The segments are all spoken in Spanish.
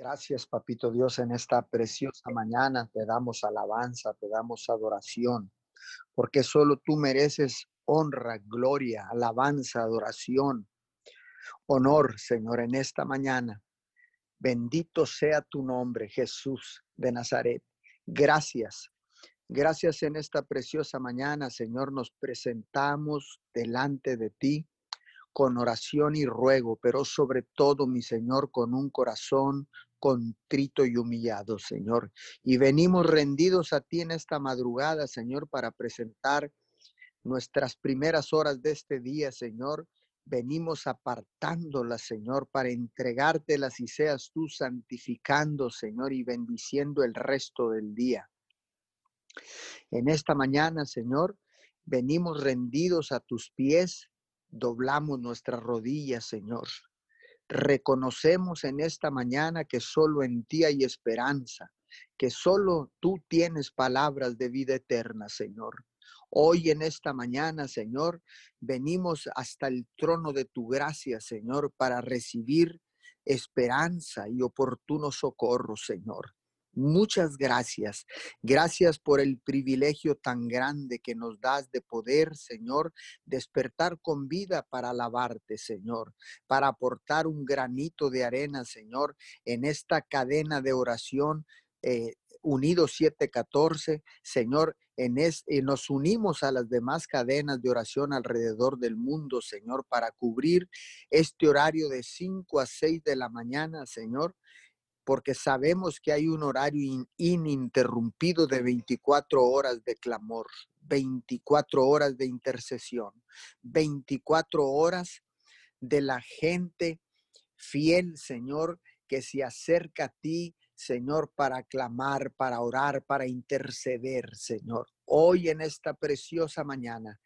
Gracias, Papito Dios, en esta preciosa mañana te damos alabanza, te damos adoración, porque solo tú mereces honra, gloria, alabanza, adoración, honor, Señor, en esta mañana. Bendito sea tu nombre, Jesús de Nazaret. Gracias. Gracias en esta preciosa mañana, Señor, nos presentamos delante de ti con oración y ruego, pero sobre todo, mi Señor, con un corazón contrito y humillado, Señor. Y venimos rendidos a ti en esta madrugada, Señor, para presentar nuestras primeras horas de este día, Señor. Venimos apartándolas, Señor, para entregártelas y seas tú santificando, Señor, y bendiciendo el resto del día. En esta mañana, Señor, venimos rendidos a tus pies, doblamos nuestras rodillas, Señor. Reconocemos en esta mañana que solo en ti hay esperanza, que solo tú tienes palabras de vida eterna, Señor. Hoy en esta mañana, Señor, venimos hasta el trono de tu gracia, Señor, para recibir esperanza y oportuno socorro, Señor. Muchas gracias. Gracias por el privilegio tan grande que nos das de poder, Señor, despertar con vida para alabarte, Señor, para aportar un granito de arena, Señor, en esta cadena de oración. Eh, Unidos 714, Señor, en es, eh, nos unimos a las demás cadenas de oración alrededor del mundo, Señor, para cubrir este horario de 5 a 6 de la mañana, Señor, porque sabemos que hay un horario ininterrumpido de 24 horas de clamor, 24 horas de intercesión, 24 horas de la gente fiel, Señor, que se acerca a ti, Señor, para clamar, para orar, para interceder, Señor. Hoy en esta preciosa mañana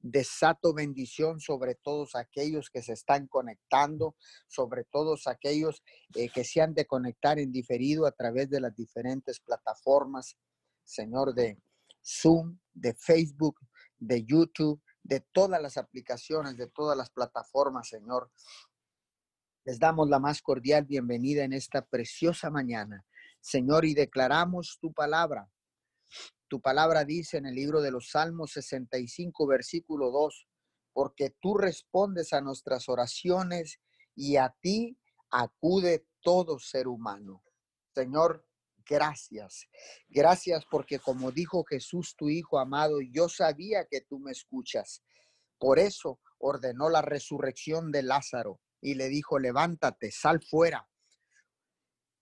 Desato bendición sobre todos aquellos que se están conectando, sobre todos aquellos eh, que se han de conectar en diferido a través de las diferentes plataformas, Señor, de Zoom, de Facebook, de YouTube, de todas las aplicaciones, de todas las plataformas, Señor. Les damos la más cordial bienvenida en esta preciosa mañana, Señor, y declaramos tu palabra tu palabra dice en el libro de los Salmos 65, versículo 2, porque tú respondes a nuestras oraciones y a ti acude todo ser humano. Señor, gracias. Gracias porque como dijo Jesús, tu Hijo amado, yo sabía que tú me escuchas. Por eso ordenó la resurrección de Lázaro y le dijo, levántate, sal fuera.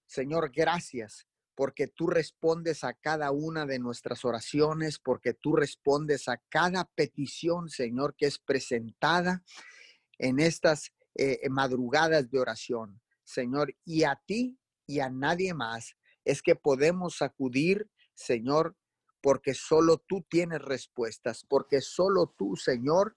Señor, gracias porque tú respondes a cada una de nuestras oraciones, porque tú respondes a cada petición, Señor, que es presentada en estas eh, madrugadas de oración, Señor. Y a ti y a nadie más es que podemos acudir, Señor, porque solo tú tienes respuestas, porque solo tú, Señor,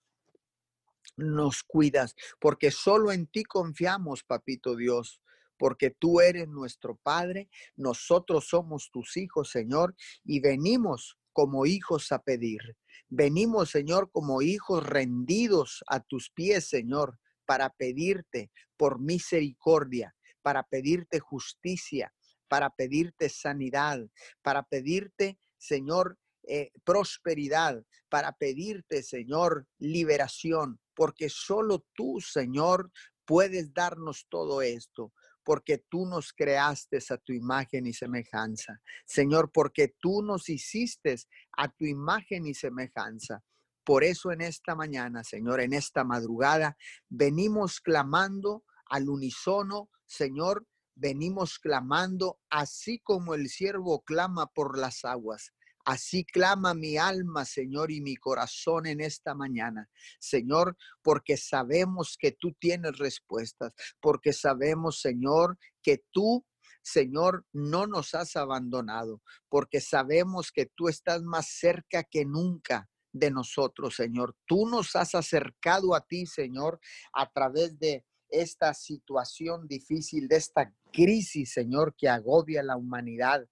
nos cuidas, porque solo en ti confiamos, Papito Dios porque tú eres nuestro Padre, nosotros somos tus hijos, Señor, y venimos como hijos a pedir. Venimos, Señor, como hijos rendidos a tus pies, Señor, para pedirte por misericordia, para pedirte justicia, para pedirte sanidad, para pedirte, Señor, eh, prosperidad, para pedirte, Señor, liberación, porque solo tú, Señor, puedes darnos todo esto porque tú nos creaste a tu imagen y semejanza. Señor, porque tú nos hiciste a tu imagen y semejanza. Por eso en esta mañana, Señor, en esta madrugada, venimos clamando al unísono, Señor, venimos clamando así como el siervo clama por las aguas. Así clama mi alma, Señor, y mi corazón en esta mañana. Señor, porque sabemos que tú tienes respuestas, porque sabemos, Señor, que tú Señor, no nos has abandonado, porque sabemos que tú estás más cerca que nunca de nosotros, Señor. Tú nos has acercado a ti, Señor, a través de esta situación difícil, de esta crisis, Señor, que agobia la humanidad,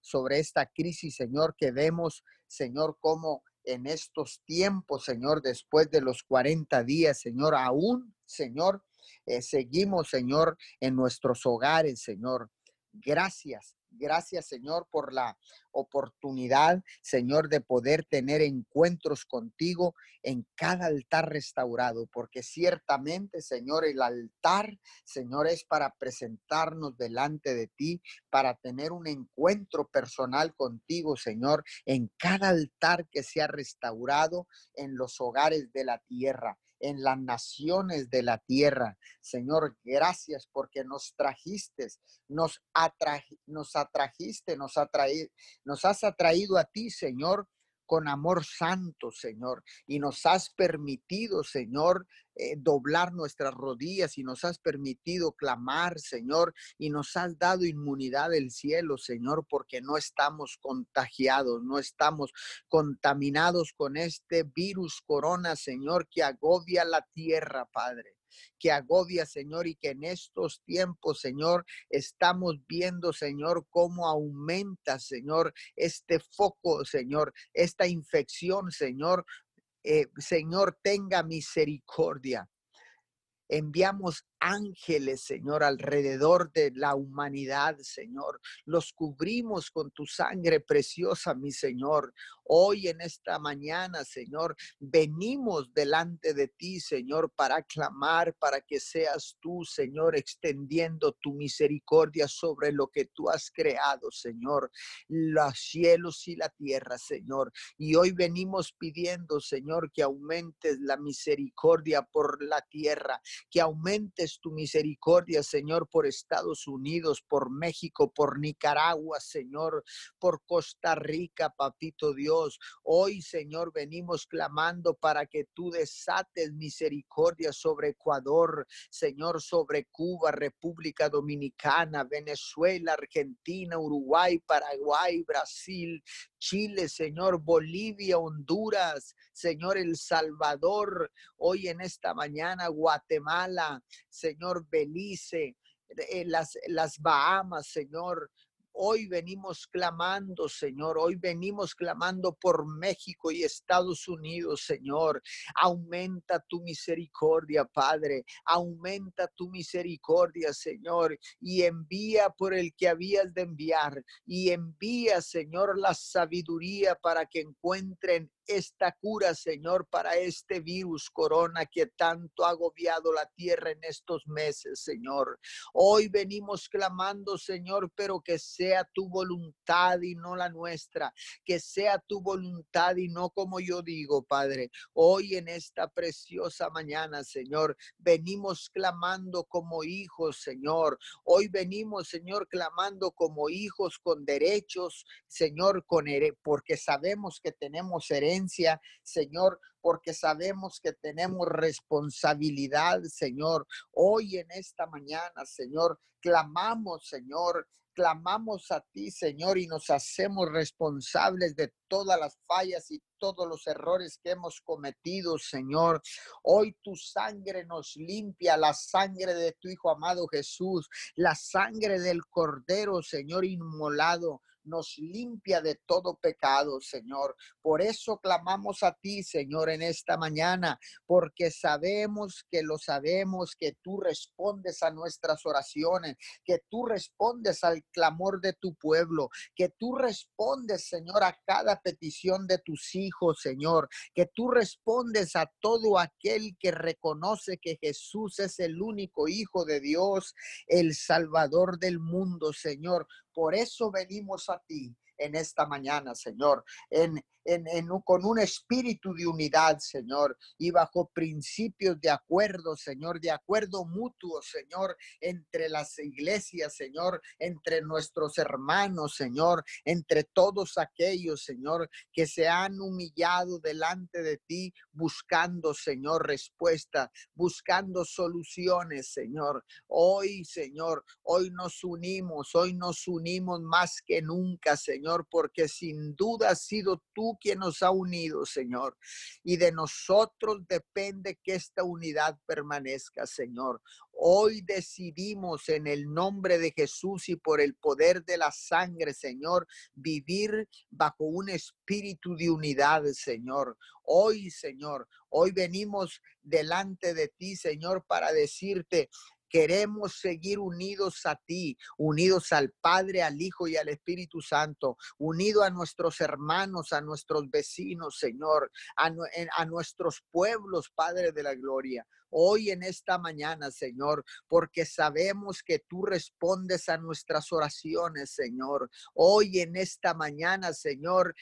sobre esta crisis, Señor, que vemos, Señor, como en estos tiempos, Señor, después de los 40 días, Señor, aún, Señor, eh, seguimos, Señor, en nuestros hogares, Señor. Gracias, Gracias, Señor, por la oportunidad, Señor, de poder tener encuentros contigo en cada altar restaurado, porque ciertamente, Señor, el altar, Señor, es para presentarnos delante de ti, para tener un encuentro personal contigo, Señor, en cada altar que sea restaurado en los hogares de la tierra en las naciones de la tierra. Señor, gracias porque nos trajiste, nos, nos atrajiste, nos, nos has atraído a ti, Señor, con amor santo, Señor, y nos has permitido, Señor, eh, doblar nuestras rodillas y nos has permitido clamar, Señor, y nos has dado inmunidad del cielo, Señor, porque no estamos contagiados, no estamos contaminados con este virus corona, Señor, que agobia la tierra, Padre que agobia, Señor, y que en estos tiempos, Señor, estamos viendo, Señor, cómo aumenta, Señor, este foco, Señor, esta infección, Señor. Eh, Señor, tenga misericordia. Enviamos ángeles, Señor, alrededor de la humanidad, Señor. Los cubrimos con tu sangre preciosa, mi Señor. Hoy en esta mañana, Señor, venimos delante de ti, Señor, para clamar, para que seas tú, Señor, extendiendo tu misericordia sobre lo que tú has creado, Señor, los cielos y la tierra, Señor. Y hoy venimos pidiendo, Señor, que aumentes la misericordia por la tierra, que aumentes tu misericordia, Señor, por Estados Unidos, por México, por Nicaragua, Señor, por Costa Rica, papito Dios. Hoy, Señor, venimos clamando para que tú desates misericordia sobre Ecuador, Señor, sobre Cuba, República Dominicana, Venezuela, Argentina, Uruguay, Paraguay, Brasil, Chile, Señor, Bolivia, Honduras, Señor, El Salvador, hoy en esta mañana, Guatemala, Señor, Belice, eh, las, las Bahamas, Señor, Hoy venimos clamando, Señor. Hoy venimos clamando por México y Estados Unidos, Señor. Aumenta tu misericordia, Padre. Aumenta tu misericordia, Señor. Y envía por el que habías de enviar. Y envía, Señor, la sabiduría para que encuentren esta cura, Señor, para este virus corona que tanto ha agobiado la tierra en estos meses, Señor. Hoy venimos clamando, Señor, pero que sea tu voluntad y no la nuestra, que sea tu voluntad y no como yo digo, Padre. Hoy en esta preciosa mañana, Señor, venimos clamando como hijos, Señor. Hoy venimos, Señor, clamando como hijos con derechos, Señor, con porque sabemos que tenemos herencia Señor, porque sabemos que tenemos responsabilidad, Señor. Hoy en esta mañana, Señor, clamamos, Señor, clamamos a ti, Señor, y nos hacemos responsables de todas las fallas y todos los errores que hemos cometido, Señor. Hoy tu sangre nos limpia, la sangre de tu Hijo amado Jesús, la sangre del Cordero, Señor, inmolado nos limpia de todo pecado, Señor. Por eso clamamos a ti, Señor, en esta mañana, porque sabemos que lo sabemos, que tú respondes a nuestras oraciones, que tú respondes al clamor de tu pueblo, que tú respondes, Señor, a cada petición de tus hijos, Señor, que tú respondes a todo aquel que reconoce que Jesús es el único Hijo de Dios, el Salvador del mundo, Señor. Por eso venimos a ti en esta mañana, Señor, en, con un espíritu de unidad, Señor, y bajo principios de acuerdo, Señor, de acuerdo mutuo, Señor, entre las iglesias, Señor, entre nuestros hermanos, Señor, entre todos aquellos, Señor, que se han humillado delante de ti, buscando, Señor, respuesta, buscando soluciones, Señor. Hoy, Señor, hoy nos unimos, hoy nos unimos más que nunca, Señor, porque sin duda has sido tú quien nos ha unido, Señor. Y de nosotros depende que esta unidad permanezca, Señor. Hoy decidimos en el nombre de Jesús y por el poder de la sangre, Señor, vivir bajo un espíritu de unidad, Señor. Hoy, Señor, hoy venimos delante de ti, Señor, para decirte, Queremos seguir unidos a ti, unidos al Padre, al Hijo y al Espíritu Santo, unido a nuestros hermanos, a nuestros vecinos, Señor, a, nuestros pueblos, Padre de la Gloria hoy en esta mañana, Señor, porque sabemos que tú respondes a nuestras oraciones, Señor. Hoy en esta mañana, Señor,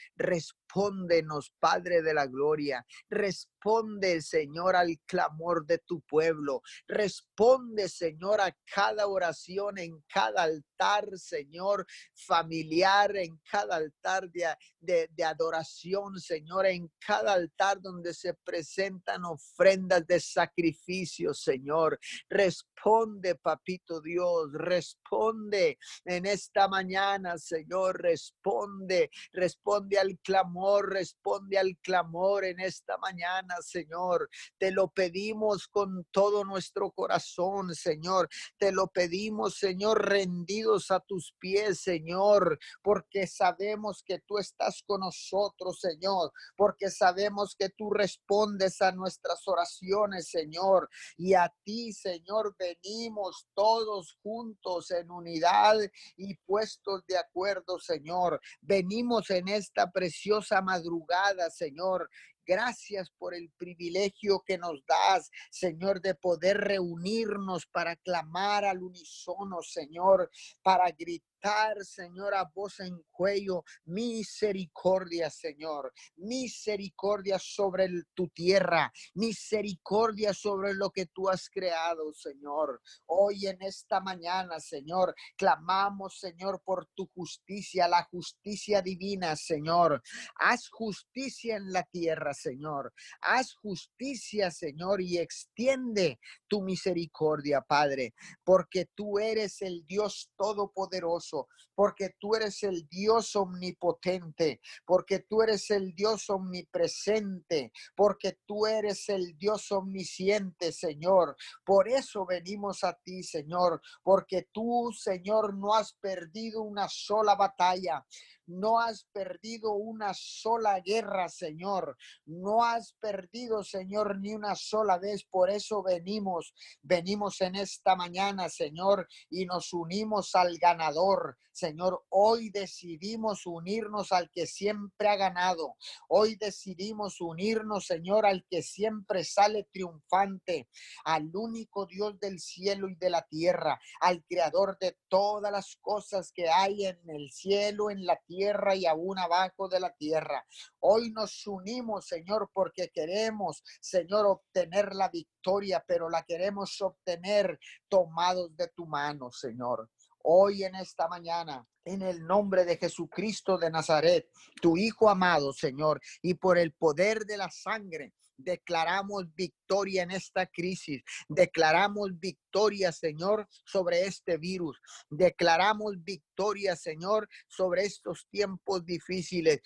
respóndenos, Padre de la Gloria. Responde, Señor, al clamor de tu pueblo. Responde, Señor, a cada oración en cada altar, Señor, familiar, en cada altar de, de, adoración, Señor, en cada altar donde se presentan ofrendas de sacrificio, Señor. Responde, papito Dios, responde en esta mañana, Señor, responde, responde al clamor, responde al clamor en esta mañana Señor. Te lo pedimos con todo nuestro corazón, Señor. Te lo pedimos, Señor, rendidos a tus pies, Señor, porque sabemos que tú estás con nosotros, Señor, porque sabemos que tú respondes a nuestras oraciones, Señor. Y a ti, Señor, venimos todos juntos en unidad y puestos de acuerdo, Señor. Venimos en esta preciosa madrugada, Señor, Gracias por el privilegio que nos das, Señor, de poder reunirnos para clamar al unísono, Señor, para gritar Señor, a voz en cuello, misericordia, Señor, misericordia sobre tu tierra, misericordia sobre lo que tú has creado, Señor. Hoy en esta mañana, Señor, clamamos, Señor, por tu justicia, la justicia divina, Señor. Haz justicia en la tierra, Señor. Haz justicia, Señor, y extiende tu misericordia, Padre, porque tú eres el Dios todopoderoso porque tú eres el Dios omnipotente, porque tú eres el Dios omnipresente, porque tú eres el Dios omnisciente, Señor. Por eso venimos a ti, Señor, porque tú, Señor, no has perdido una sola batalla. No has perdido una sola guerra, Señor. No has perdido, Señor, ni una sola vez. Por eso venimos, venimos en esta mañana, Señor, y nos unimos al ganador. Señor, hoy decidimos unirnos al que siempre ha ganado. Hoy decidimos unirnos, Señor, al que siempre sale triunfante, al único Dios del cielo y de la tierra, al creador de todas las cosas que hay en el cielo, en la tierra y aún abajo de la tierra. Hoy nos unimos, Señor, porque queremos, Señor, obtener la victoria, pero la queremos obtener tomados de tu mano, Señor. Hoy en esta mañana, en el nombre de Jesucristo de Nazaret, tu Hijo amado, Señor, y por el poder de la sangre declaramos victoria en esta crisis. Declaramos victoria, Señor, sobre este virus. Declaramos victoria, Señor, sobre estos tiempos difíciles.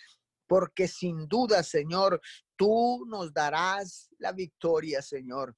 Porque sin duda, Señor, tú nos darás la victoria, Señor.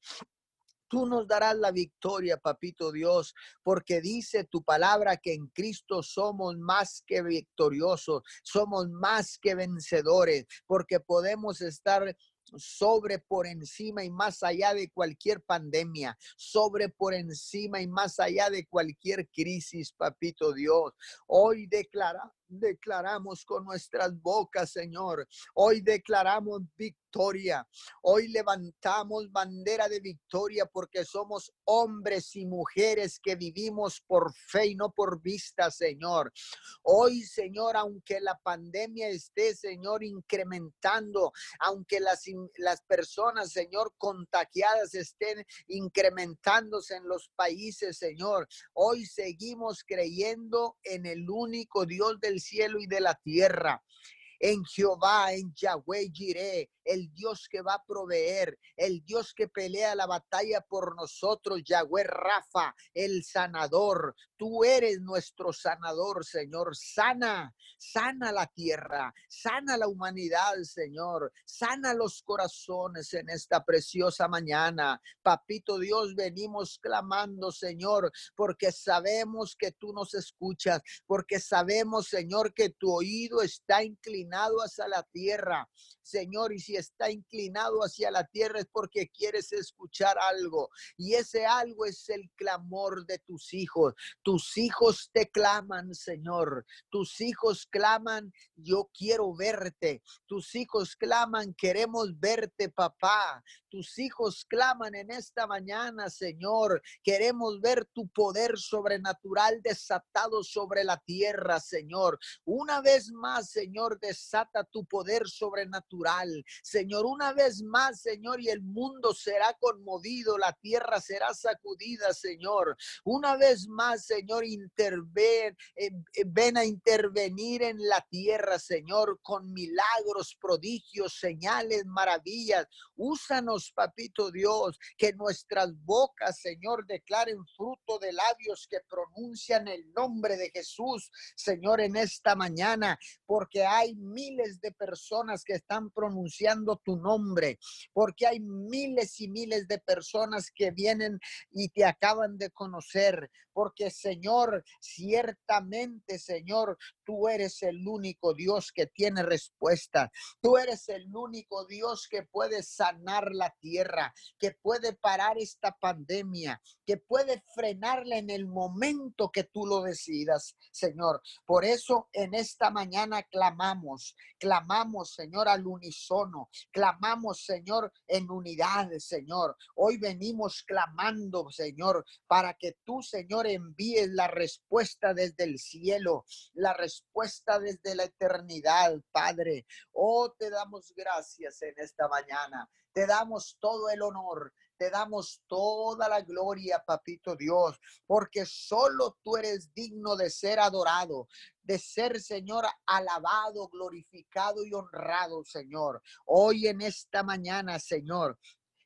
Tú nos darás la victoria, papito Dios, porque dice tu palabra que en Cristo somos más que victoriosos, somos más que vencedores, porque podemos estar sobre por encima y más allá de cualquier pandemia, sobre por encima y más allá de cualquier crisis, papito Dios. Hoy declara, declaramos con nuestras bocas, Señor. Hoy declaramos victoria. Hoy levantamos bandera de victoria porque somos hombres y mujeres que vivimos por fe y no por vista, Señor. Hoy, Señor, aunque la pandemia esté, Señor, incrementando, aunque las, las personas, Señor, contagiadas estén incrementándose en los países, Señor, hoy seguimos creyendo en el único Dios del cielo y de la tierra en Jehová, en Yahweh Jireh, el Dios que va a proveer, el Dios que pelea la batalla por nosotros, Yahweh Rafa, el sanador. Tú eres nuestro sanador, Señor. Sana, sana la tierra, sana la humanidad, Señor. Sana los corazones en esta preciosa mañana. Papito Dios, venimos clamando, Señor, porque sabemos que tú nos escuchas, porque sabemos, Señor, que tu oído está inclinado hacia la tierra, Señor, y si está inclinado hacia la tierra es porque quieres escuchar algo. Y ese algo es el clamor de tus hijos. Tus hijos te claman, Señor. Tus hijos claman, yo quiero verte. Tus hijos claman, queremos verte, papá. Tus hijos claman en esta mañana, Señor. Queremos ver tu poder sobrenatural desatado sobre la tierra, Señor. Una vez más, Señor, desata tu poder sobrenatural. Señor, una vez más, Señor, y el mundo será conmovido, la tierra será sacudida, Señor. Una vez más, Señor, interven, eh, eh, ven a intervenir en la tierra, Señor, con milagros, prodigios, señales, maravillas. Úsanos, papito Dios, que nuestras bocas, Señor, declaren fruto de labios que pronuncian el nombre de Jesús, Señor, en esta mañana, porque hay miles de personas que están pronunciando tu nombre, porque hay miles y miles de personas que vienen y te acaban de conocer, porque Señor, ciertamente, Señor, tú eres el único Dios que tiene respuesta. Tú eres el único Dios que puede sanar la tierra, que puede parar esta pandemia, que puede frenarla en el momento que tú lo decidas, Señor. Por eso en esta mañana clamamos, clamamos, Señor, al unísono, clamamos, Señor, en unidad, Señor. Hoy venimos clamando, Señor, para que tú, Señor, envíes la respuesta desde el cielo, la respuesta desde la eternidad, Padre. Oh, te damos gracias en esta mañana. Te damos todo el honor, te damos toda la gloria, papito Dios, porque solo tú eres digno de ser adorado, de ser, Señor, alabado, glorificado y honrado, Señor. Hoy en esta mañana, Señor,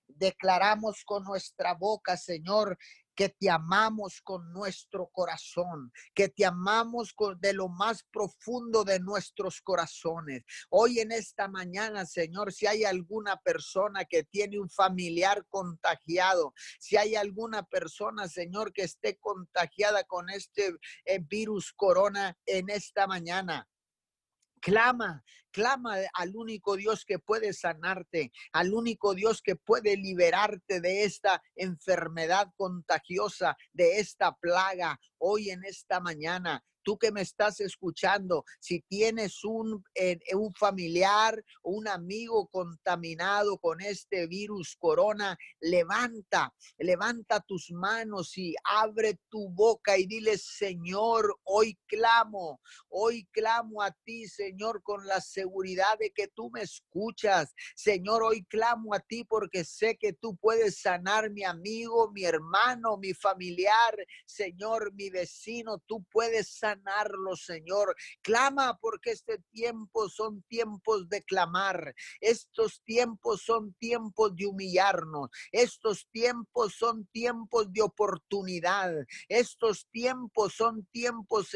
declaramos con nuestra boca, Señor, que te amamos con nuestro corazón, que te amamos con, de lo más profundo de nuestros corazones. Hoy en esta mañana, Señor, si hay alguna persona que tiene un familiar contagiado, si hay alguna persona, Señor, que esté contagiada con este eh, virus corona en esta mañana, Clama, clama al único Dios que puede sanarte, al único Dios que puede liberarte de esta enfermedad contagiosa, de esta plaga hoy en esta mañana. Tú que me estás escuchando, si tienes un, eh, un familiar o un amigo contaminado con este virus corona, levanta, levanta tus manos y abre tu boca y dile, Señor, hoy clamo, hoy clamo a ti, Señor, con la seguridad de que tú me escuchas. Señor, hoy clamo a ti porque sé que tú puedes sanar mi amigo, mi hermano, mi familiar, Señor, mi vecino, tú puedes sanar Señor. Clama porque este tiempo son tiempos de clamar. Estos tiempos son tiempos de humillarnos. Estos tiempos son tiempos de oportunidad. Estos tiempos son tiempos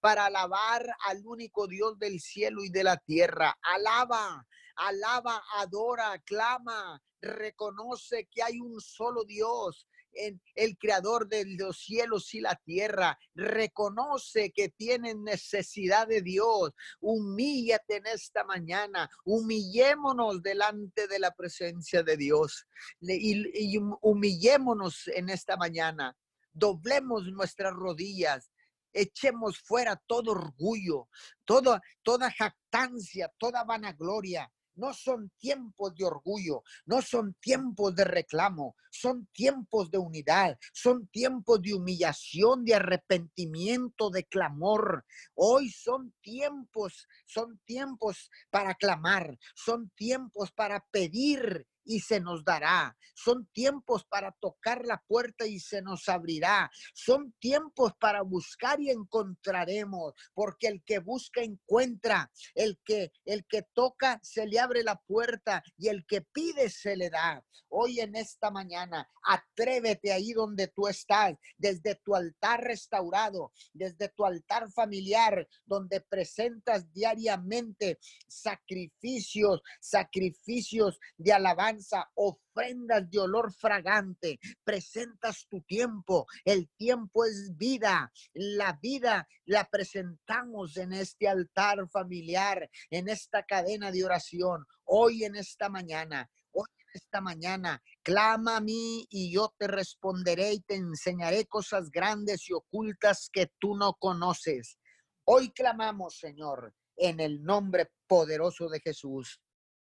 para alabar al único Dios del cielo y de la tierra. Alaba, alaba, adora, clama, reconoce que hay un solo Dios, en el creador de los cielos y la tierra. Reconoce que tienen necesidad de Dios. Humíllate en esta mañana. Humillémonos delante de la presencia de Dios. Y, humillémonos en esta mañana. Doblemos nuestras rodillas echemos fuera todo orgullo, toda, toda jactancia, toda vanagloria. No son tiempos de orgullo, no son tiempos de reclamo, son tiempos de unidad, son tiempos de humillación, de arrepentimiento, de clamor. Hoy son tiempos, son tiempos para clamar, son tiempos para pedir y se nos dará. Son tiempos para tocar la puerta y se nos abrirá. Son tiempos para buscar y encontraremos, porque el que busca encuentra, el que el que toca se le abre la puerta y el que pide se le da. Hoy en esta mañana, atrévete ahí donde tú estás, desde tu altar restaurado, desde tu altar familiar, donde presentas diariamente sacrificios, sacrificios de alabanza ofrendas de olor fragante. Presentas tu tiempo. El tiempo es vida. La vida la presentamos en este altar familiar, en esta cadena de oración, hoy en esta mañana. Hoy en esta mañana, clama a mí y yo te responderé y te enseñaré cosas grandes y ocultas que tú no conoces. Hoy clamamos, Señor, en el nombre poderoso de Jesús.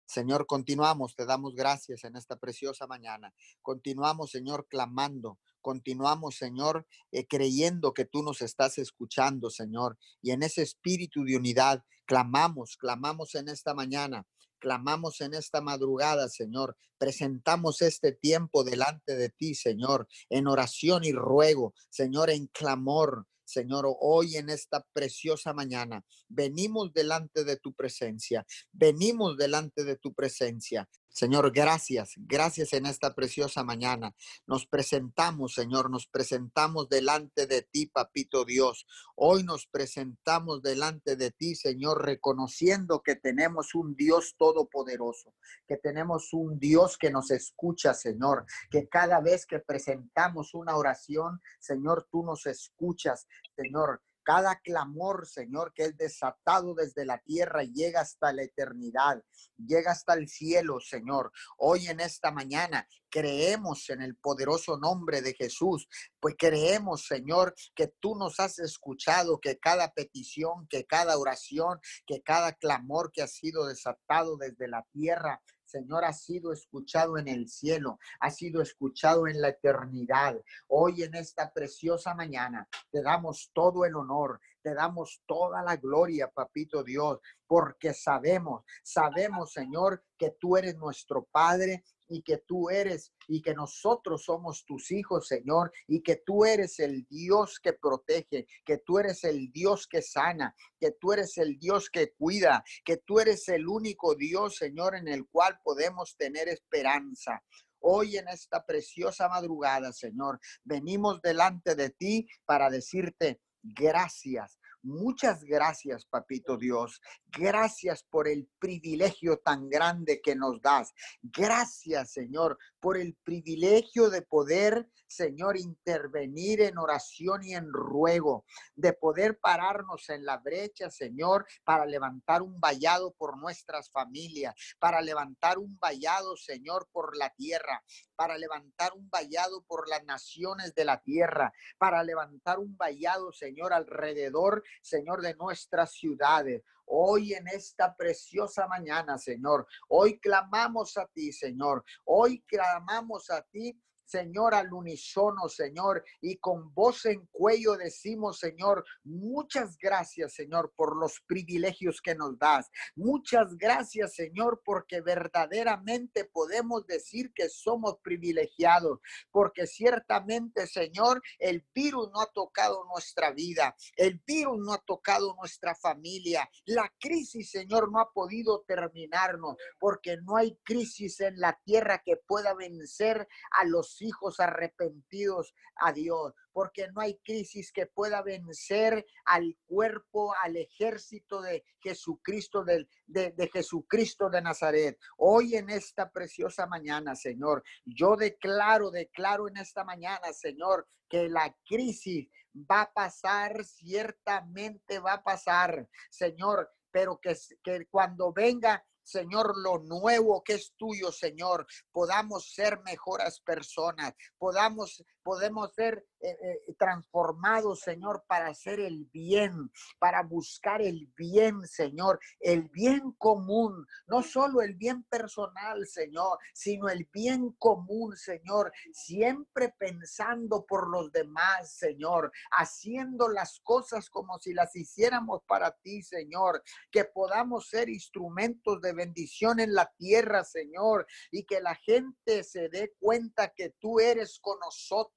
Señor, continuamos, te damos gracias en esta preciosa mañana. Continuamos, Señor, clamando. Continuamos, Señor, eh, creyendo que tú nos estás escuchando, Señor. Y en ese espíritu de unidad, clamamos, clamamos en esta mañana. Clamamos en esta madrugada, Señor. Presentamos este tiempo delante de ti, Señor, en oración y ruego, Señor, en clamor, Señor, hoy en esta preciosa mañana venimos delante de tu presencia, venimos delante de tu presencia. Señor, gracias, gracias en esta preciosa mañana. Nos presentamos, Señor, nos presentamos delante de ti, Papito Dios. Hoy nos presentamos delante de ti, Señor, reconociendo que tenemos un Dios todopoderoso, que tenemos un Dios que nos escucha, Señor, que cada vez que presentamos una oración, Señor, tú nos escuchas, Señor cada clamor, Señor, que es desatado desde la tierra llega hasta la eternidad, llega hasta el cielo, Señor. Hoy en esta mañana creemos en el poderoso nombre de Jesús, pues creemos, Señor, que tú nos has escuchado, que cada petición, que cada oración, que cada clamor que ha sido desatado desde la tierra, Señor, ha sido escuchado en el cielo, ha sido escuchado en la eternidad. Hoy en esta preciosa mañana te damos todo el honor, te damos toda la gloria, papito Dios, porque sabemos, sabemos, Señor, que tú eres nuestro Padre y que tú eres y que nosotros somos tus hijos, Señor, y que tú eres el Dios que protege, que tú eres el Dios que sana, que tú eres el Dios que cuida, que tú eres el único Dios, Señor, en el cual podemos tener esperanza. Hoy en esta preciosa madrugada, Señor, venimos delante de ti para decirte gracias. Muchas gracias, Papito Dios. Gracias por el privilegio tan grande que nos das. Gracias, Señor, por el privilegio de poder, Señor, intervenir en oración y en ruego, de poder pararnos en la brecha, Señor, para levantar un vallado por nuestras familias, para levantar un vallado, Señor, por la tierra, para levantar un vallado por las naciones de la tierra, para levantar un vallado, Señor, alrededor, Señor, de nuestras ciudades. Hoy en esta preciosa mañana, Señor, hoy clamamos a ti, Señor. Hoy clamamos a ti Señor, al unísono, Señor, y con voz en cuello decimos, Señor, muchas gracias, Señor, por los privilegios que nos das. Muchas gracias, Señor, porque verdaderamente podemos decir que somos privilegiados, porque ciertamente, Señor, el virus no ha tocado nuestra vida, el virus no ha tocado nuestra familia, la crisis, Señor, no ha podido terminarnos, porque no hay crisis en la tierra que pueda vencer a los hijos arrepentidos a Dios, porque no hay crisis que pueda vencer al cuerpo, al ejército de Jesucristo, de, de, Jesucristo de Nazaret. Hoy en esta preciosa mañana, Señor, yo declaro, declaro en esta mañana, Señor, que la crisis va a pasar, ciertamente va a pasar, Señor, pero que, que cuando venga Señor, lo nuevo que es tuyo, Señor, podamos ser mejores personas, podamos, podemos ser eh, eh, transformados, Señor, para hacer el bien, para buscar el bien, Señor, el bien común, no solo el bien personal, Señor, sino el bien común, Señor, siempre pensando por los demás, Señor, haciendo las cosas como si las hiciéramos para ti, Señor, que podamos ser instrumentos de bendición en la tierra, Señor, y que la gente se dé cuenta que tú eres con nosotros,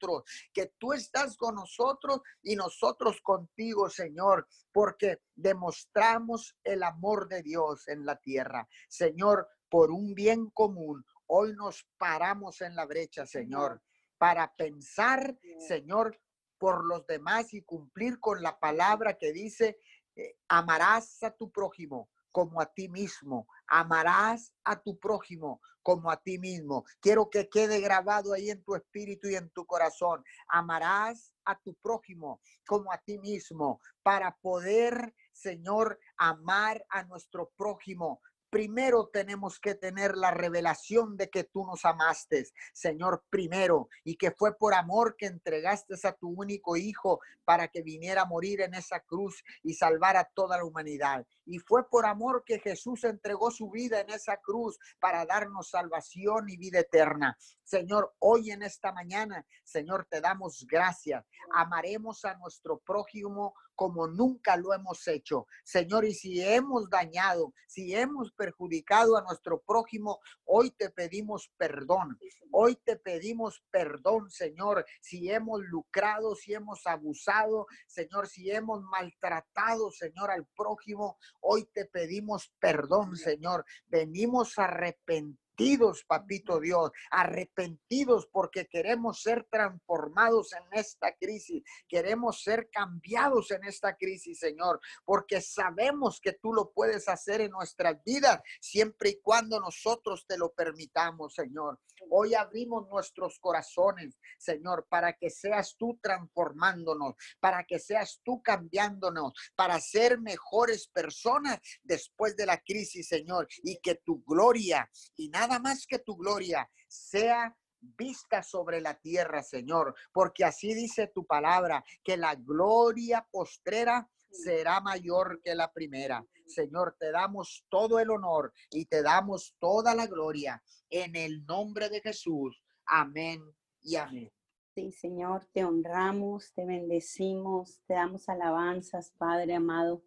que tú estás con nosotros y nosotros contigo, Señor, porque demostramos el amor de Dios en la tierra. Señor, por un bien común, hoy nos paramos en la brecha, Señor, para pensar, Señor, por los demás y cumplir con la palabra que dice, eh, amarás a tu prójimo como a ti mismo. Amarás a tu prójimo como a ti mismo. Quiero que quede grabado ahí en tu espíritu y en tu corazón. Amarás a tu prójimo como a ti mismo para poder, Señor, amar a nuestro prójimo primero tenemos que tener la revelación de que tú nos amaste, Señor, primero, y que fue por amor que entregaste a tu único Hijo para que viniera a morir en esa cruz y salvar a toda la humanidad. Y fue por amor que Jesús entregó su vida en esa cruz para darnos salvación y vida eterna. Señor, hoy en esta mañana, Señor, te damos gracias. Amaremos a nuestro prójimo como nunca lo hemos hecho. Señor, y si hemos dañado, si hemos perjudicado a nuestro prójimo, hoy te pedimos perdón. Hoy te pedimos perdón, Señor, si hemos lucrado, si hemos abusado, Señor, si hemos maltratado, Señor, al prójimo, hoy te pedimos perdón, Señor. Venimos a arrepentir arrepentidos, papito Dios, arrepentidos porque queremos ser transformados en esta crisis, queremos ser cambiados en esta crisis, Señor, porque sabemos que tú lo puedes hacer en nuestras vidas siempre y cuando nosotros te lo permitamos, Señor. Hoy abrimos nuestros corazones, Señor, para que seas tú transformándonos, para que seas tú cambiándonos, para ser mejores personas después de la crisis, Señor, y que tu gloria y nada nada más que tu gloria sea vista sobre la tierra, Señor, porque así dice tu palabra, que la gloria postrera será mayor que la primera. Señor, te damos todo el honor y te damos toda la gloria en el nombre de Jesús. Amén y amén. Sí, Señor, te honramos, te bendecimos, te damos alabanzas, Padre amado.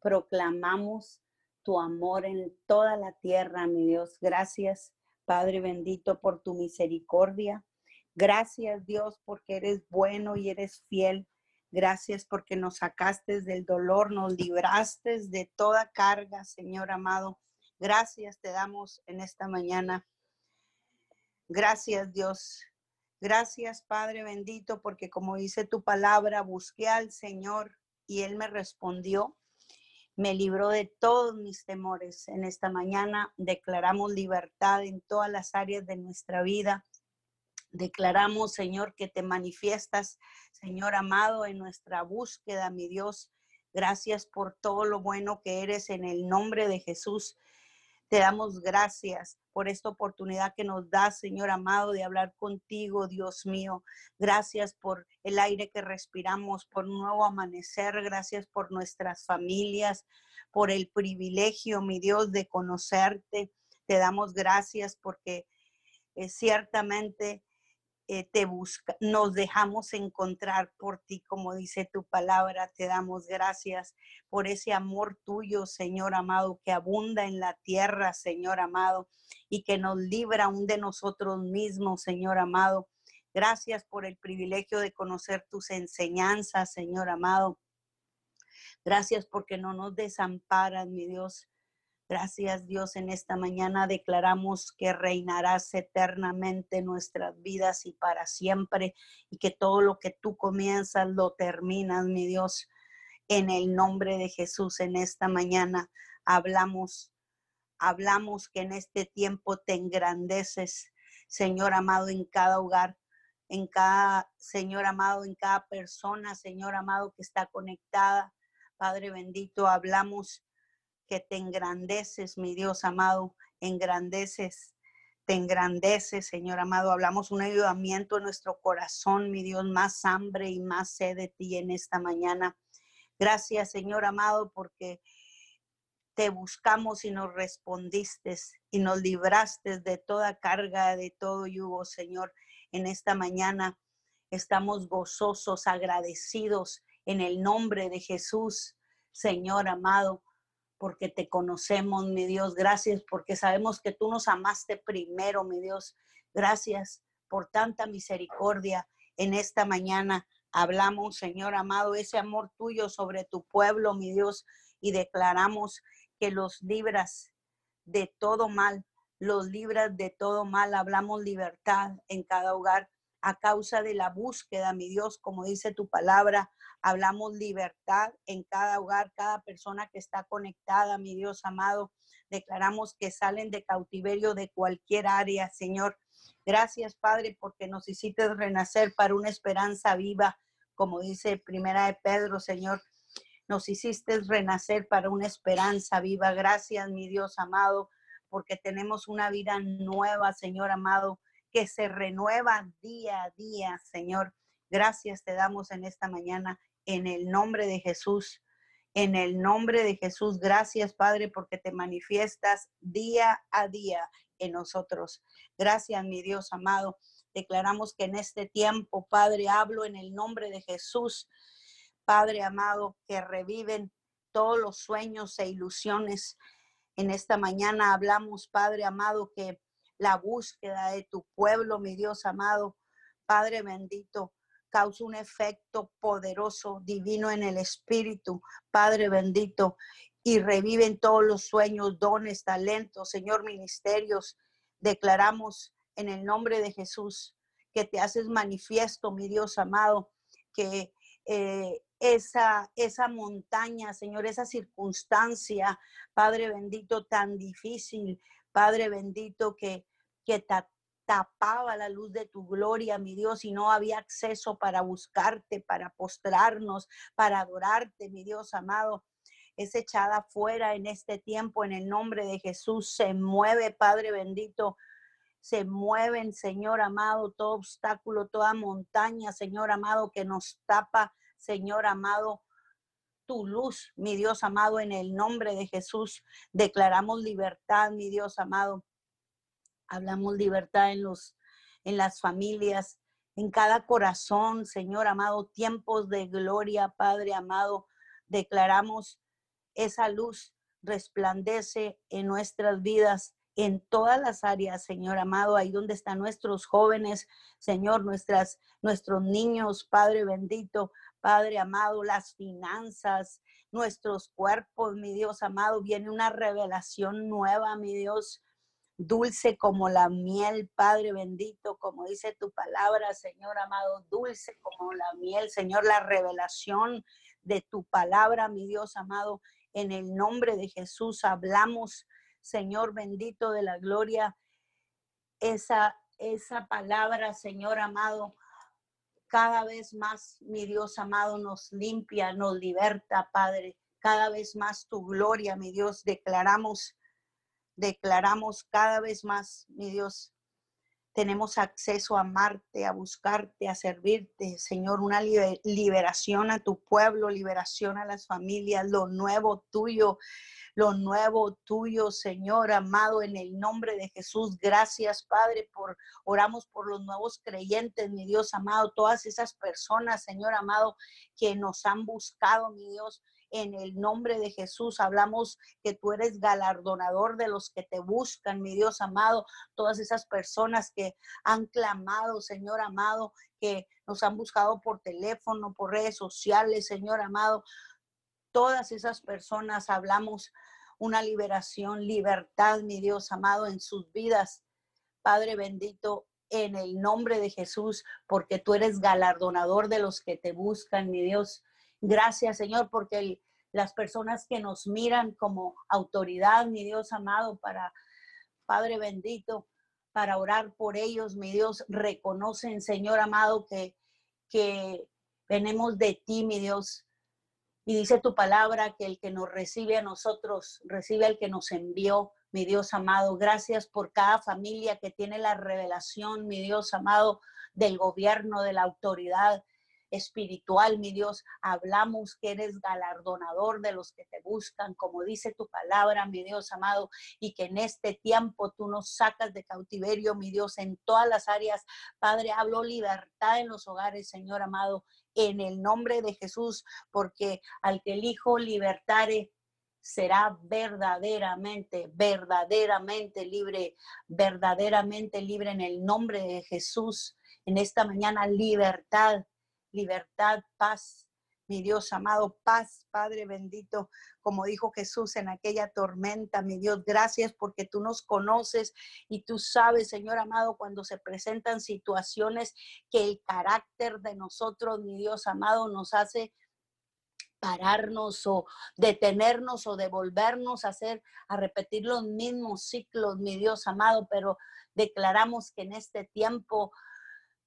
Proclamamos tu amor en toda la tierra, mi Dios. Gracias, Padre bendito, por tu misericordia. Gracias, Dios, porque eres bueno y eres fiel. Gracias porque nos sacaste del dolor, nos libraste de toda carga, Señor amado. Gracias te damos en esta mañana. Gracias, Dios. Gracias, Padre bendito, porque como dice tu palabra, busqué al Señor y Él me respondió me libró de todos mis temores. En esta mañana declaramos libertad en todas las áreas de nuestra vida. Declaramos, Señor, que te manifiestas, Señor amado, en nuestra búsqueda, mi Dios. Gracias por todo lo bueno que eres en el nombre de Jesús. Te damos gracias por esta oportunidad que nos da, Señor amado, de hablar contigo, Dios mío. Gracias por el aire que respiramos, por un nuevo amanecer. Gracias por nuestras familias, por el privilegio, mi Dios, de conocerte. Te damos gracias porque eh, ciertamente eh, te busca, nos dejamos encontrar por ti, como dice tu palabra. Te damos gracias por ese amor tuyo, Señor amado, que abunda en la tierra, Señor amado, y que nos libra aún de nosotros mismos, Señor amado. Gracias por el privilegio de conocer tus enseñanzas, Señor amado. Gracias porque no nos desamparas, mi Dios. Gracias Dios, en esta mañana declaramos que reinarás eternamente en nuestras vidas y para siempre y que todo lo que tú comienzas lo terminas, mi Dios. En el nombre de Jesús, en esta mañana hablamos, hablamos que en este tiempo te engrandeces, Señor amado, en cada hogar, en cada, Señor amado, en cada persona, Señor amado, que está conectada. Padre bendito, hablamos que te engrandeces, mi Dios amado, engrandeces, te engrandeces, Señor amado. Hablamos un ayudamiento en nuestro corazón, mi Dios, más hambre y más sed de ti en esta mañana. Gracias, Señor amado, porque te buscamos y nos respondiste y nos libraste de toda carga, de todo yugo, Señor, en esta mañana. Estamos gozosos, agradecidos en el nombre de Jesús, Señor amado porque te conocemos, mi Dios. Gracias porque sabemos que tú nos amaste primero, mi Dios. Gracias por tanta misericordia en esta mañana. Hablamos, Señor amado, ese amor tuyo sobre tu pueblo, mi Dios, y declaramos que los libras de todo mal, los libras de todo mal. Hablamos libertad en cada hogar. A causa de la búsqueda, mi Dios, como dice tu palabra, hablamos libertad en cada hogar, cada persona que está conectada, mi Dios amado. Declaramos que salen de cautiverio de cualquier área, Señor. Gracias, Padre, porque nos hiciste renacer para una esperanza viva, como dice Primera de Pedro, Señor. Nos hiciste renacer para una esperanza viva. Gracias, mi Dios amado, porque tenemos una vida nueva, Señor amado que se renueva día a día, Señor. Gracias te damos en esta mañana en el nombre de Jesús. En el nombre de Jesús, gracias Padre porque te manifiestas día a día en nosotros. Gracias mi Dios amado. Declaramos que en este tiempo, Padre, hablo en el nombre de Jesús, Padre amado, que reviven todos los sueños e ilusiones. En esta mañana hablamos, Padre amado, que la búsqueda de tu pueblo, mi Dios amado. Padre bendito, causa un efecto poderoso, divino en el Espíritu, Padre bendito, y reviven todos los sueños, dones, talentos, Señor, ministerios. Declaramos en el nombre de Jesús que te haces manifiesto, mi Dios amado, que eh, esa, esa montaña, Señor, esa circunstancia, Padre bendito, tan difícil, Padre bendito, que, que tapaba la luz de tu gloria, mi Dios, y no había acceso para buscarte, para postrarnos, para adorarte, mi Dios amado. Es echada fuera en este tiempo en el nombre de Jesús. Se mueve, Padre bendito. Se mueven, Señor amado, todo obstáculo, toda montaña, Señor amado, que nos tapa, Señor amado, tu luz, mi Dios amado, en el nombre de Jesús. Declaramos libertad, mi Dios amado. Hablamos libertad en los en las familias, en cada corazón, Señor amado, tiempos de gloria, Padre amado. Declaramos esa luz resplandece en nuestras vidas en todas las áreas, Señor amado, ahí donde están nuestros jóvenes, Señor, nuestras, nuestros niños, Padre bendito, Padre amado, las finanzas, nuestros cuerpos, mi Dios amado, viene una revelación nueva, mi Dios, dulce como la miel, Padre bendito, como dice tu palabra, Señor amado, dulce como la miel, Señor, la revelación de tu palabra, mi Dios amado, en el nombre de Jesús hablamos, Señor bendito de la gloria, esa, esa palabra, Señor amado, cada vez más, mi Dios amado, nos limpia, nos liberta, Padre. Cada vez más tu gloria, mi Dios, declaramos, declaramos cada vez más, mi Dios, tenemos acceso a amarte, a buscarte, a servirte, Señor, una liberación a tu pueblo, liberación a las familias, lo nuevo tuyo, lo nuevo tuyo, Señor amado, en el nombre de Jesús. Gracias, Padre, por oramos por los nuevos creyentes, mi Dios amado, todas esas personas, Señor amado, que nos han buscado, mi Dios en el nombre de Jesús. Hablamos que tú eres galardonador de los que te buscan, mi Dios amado. Todas esas personas que han clamado, Señor amado, que nos han buscado por teléfono, por redes sociales, Señor amado. Todas esas personas hablamos una liberación, libertad, mi Dios amado, en sus vidas. Padre bendito, en el nombre de Jesús, porque tú eres galardonador de los que te buscan, mi Dios. Gracias, Señor, porque las personas que nos miran como autoridad, mi Dios amado, para Padre bendito, para orar por ellos, mi Dios, reconocen, Señor amado, que, que venimos de ti, mi Dios, y dice tu palabra que el que nos recibe a nosotros, recibe al que nos envió, mi Dios amado. Gracias por cada familia que tiene la revelación, mi Dios amado, del gobierno, de la autoridad espiritual, mi Dios. Hablamos que eres galardonador de los que te buscan, como dice tu palabra, mi Dios amado, y que en este tiempo tú nos sacas de cautiverio, mi Dios, en todas las áreas. Padre, hablo libertad en los hogares, Señor amado, en el nombre de Jesús, porque al que el Hijo libertare será verdaderamente, verdaderamente libre, verdaderamente libre en el nombre de Jesús. En esta mañana, libertad, libertad, paz, mi Dios amado, paz, Padre bendito, como dijo Jesús en aquella tormenta, mi Dios, gracias porque tú nos conoces y tú sabes, Señor amado, cuando se presentan situaciones que el carácter de nosotros, mi Dios amado, nos hace pararnos o detenernos o devolvernos a hacer, a repetir los mismos ciclos, mi Dios amado, pero declaramos que en este tiempo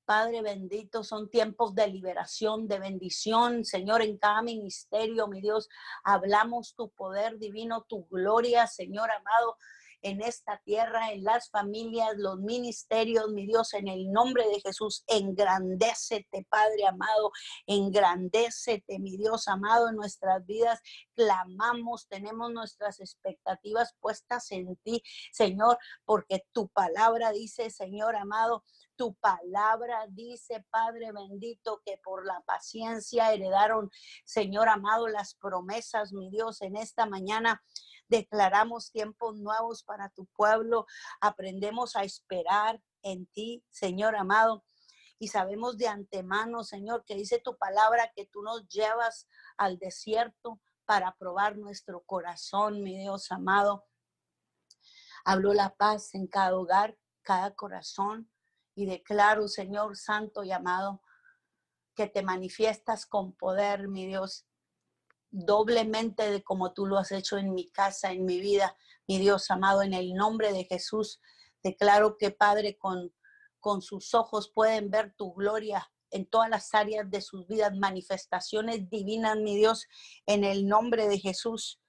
Padre bendito, son tiempos de liberación, de bendición. Señor, en cada ministerio, mi Dios, hablamos tu poder divino, tu gloria, Señor amado en esta tierra, en las familias, los ministerios, mi Dios, en el nombre de Jesús, engrandécete, Padre amado, engrandécete, mi Dios amado, en nuestras vidas. Clamamos, tenemos nuestras expectativas puestas en ti, Señor, porque tu palabra dice, Señor amado, tu palabra dice, Padre bendito, que por la paciencia heredaron, Señor amado, las promesas, mi Dios, en esta mañana. Declaramos tiempos nuevos para tu pueblo. Aprendemos a esperar en ti, Señor amado. Y sabemos de antemano, Señor, que dice tu palabra que tú nos llevas al desierto para probar nuestro corazón, mi Dios amado. Hablo la paz en cada hogar, cada corazón. Y declaro, Señor Santo y amado, que te manifiestas con poder, mi Dios, doblemente de como tú lo has hecho en mi casa, en mi vida, mi Dios amado, en el nombre de Jesús. Declaro que Padre, con, con sus ojos pueden ver tu gloria en todas las áreas de sus vidas, manifestaciones divinas, mi Dios, en el nombre de Jesús.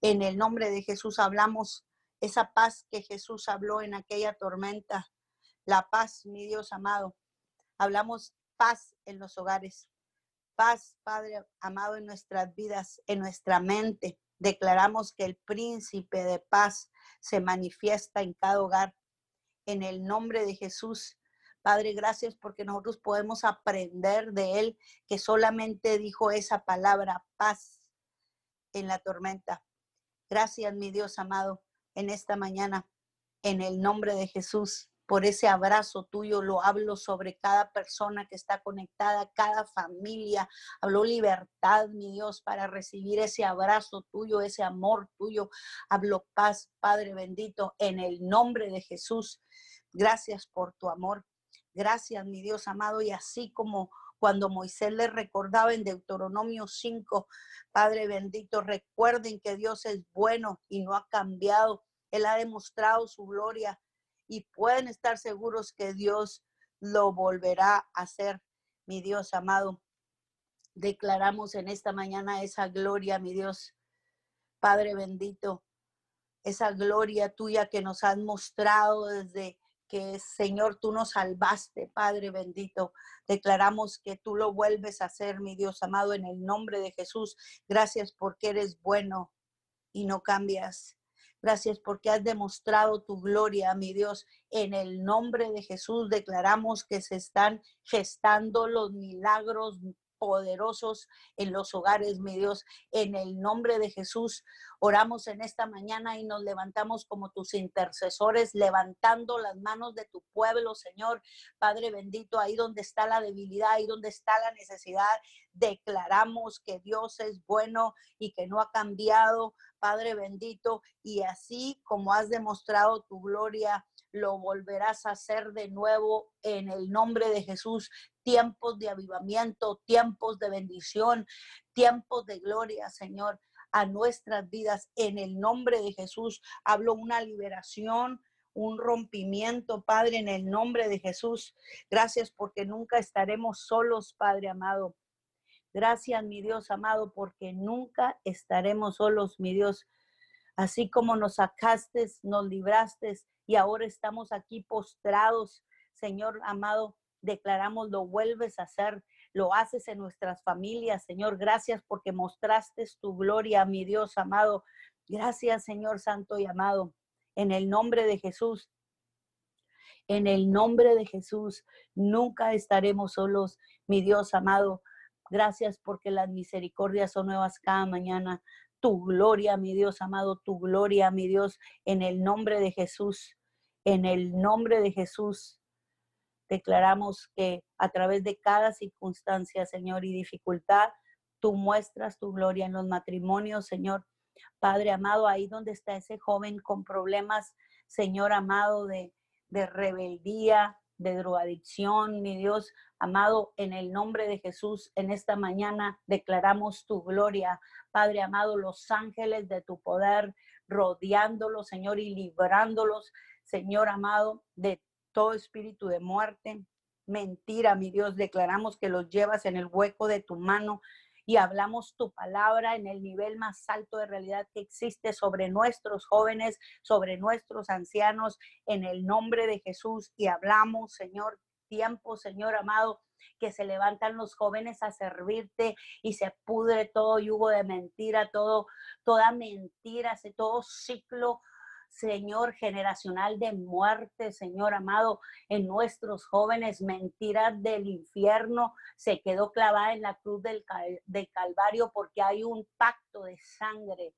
En el nombre de Jesús hablamos esa paz que Jesús habló en aquella tormenta, la paz, mi Dios amado. Hablamos paz en los hogares, paz, Padre amado, en nuestras vidas, en nuestra mente. Declaramos que el príncipe de paz se manifiesta en cada hogar. En el nombre de Jesús, Padre, gracias porque nosotros podemos aprender de Él que solamente dijo esa palabra, paz en la tormenta. Gracias, mi Dios amado, en esta mañana, en el nombre de Jesús por ese abrazo tuyo. Lo hablo sobre cada persona que está conectada, cada familia. Hablo libertad, mi Dios, para recibir ese abrazo tuyo, ese amor tuyo. Hablo paz, Padre bendito, en el nombre de Jesús. Gracias por tu amor. Gracias, mi Dios amado. Y así como cuando Moisés le recordaba en Deuteronomio 5, Padre bendito, recuerden que Dios es bueno y no ha cambiado. Él ha demostrado su gloria y pueden estar seguros que Dios lo volverá a hacer, mi Dios amado. Declaramos en esta mañana esa gloria, mi Dios, Padre bendito, esa gloria tuya que nos has mostrado desde que, Señor, tú nos salvaste, Padre bendito. Declaramos que tú lo vuelves a hacer, mi Dios amado, en el nombre de Jesús. Gracias porque eres bueno y no cambias. Gracias porque has demostrado tu gloria, mi Dios. En el nombre de Jesús declaramos que se están gestando los milagros poderosos en los hogares, mi Dios. En el nombre de Jesús, oramos en esta mañana y nos levantamos como tus intercesores, levantando las manos de tu pueblo, Señor. Padre bendito, ahí donde está la debilidad, ahí donde está la necesidad, declaramos que Dios es bueno y que no ha cambiado. Padre bendito, y así como has demostrado tu gloria, lo volverás a hacer de nuevo en el nombre de Jesús. Tiempos de avivamiento, tiempos de bendición, tiempos de gloria, Señor, a nuestras vidas. En el nombre de Jesús hablo una liberación, un rompimiento, Padre, en el nombre de Jesús. Gracias porque nunca estaremos solos, Padre amado. Gracias, mi Dios amado, porque nunca estaremos solos, mi Dios. Así como nos sacaste, nos libraste y ahora estamos aquí postrados, Señor amado, declaramos, lo vuelves a hacer, lo haces en nuestras familias, Señor. Gracias porque mostraste tu gloria, mi Dios amado. Gracias, Señor Santo y amado. En el nombre de Jesús, en el nombre de Jesús, nunca estaremos solos, mi Dios amado. Gracias porque las misericordias son nuevas cada mañana. Tu gloria, mi Dios amado, tu gloria, mi Dios, en el nombre de Jesús, en el nombre de Jesús. Declaramos que a través de cada circunstancia, Señor, y dificultad, tú muestras tu gloria en los matrimonios, Señor. Padre amado, ahí donde está ese joven con problemas, Señor amado, de, de rebeldía, de drogadicción, mi Dios amado, en el nombre de Jesús, en esta mañana declaramos tu gloria, Padre amado, los ángeles de tu poder rodeándolos, Señor, y librándolos, Señor amado, de todo espíritu de muerte, mentira, mi Dios, declaramos que los llevas en el hueco de tu mano y hablamos tu palabra en el nivel más alto de realidad que existe sobre nuestros jóvenes, sobre nuestros ancianos, en el nombre de Jesús. Y hablamos, Señor, tiempo, Señor amado, que se levantan los jóvenes a servirte y se pudre todo yugo de mentira, todo, toda mentira, todo ciclo Señor, generacional de muerte, Señor amado, en nuestros jóvenes, mentiras del infierno, se quedó clavada en la cruz del, Calvario porque hay un pacto de sangre.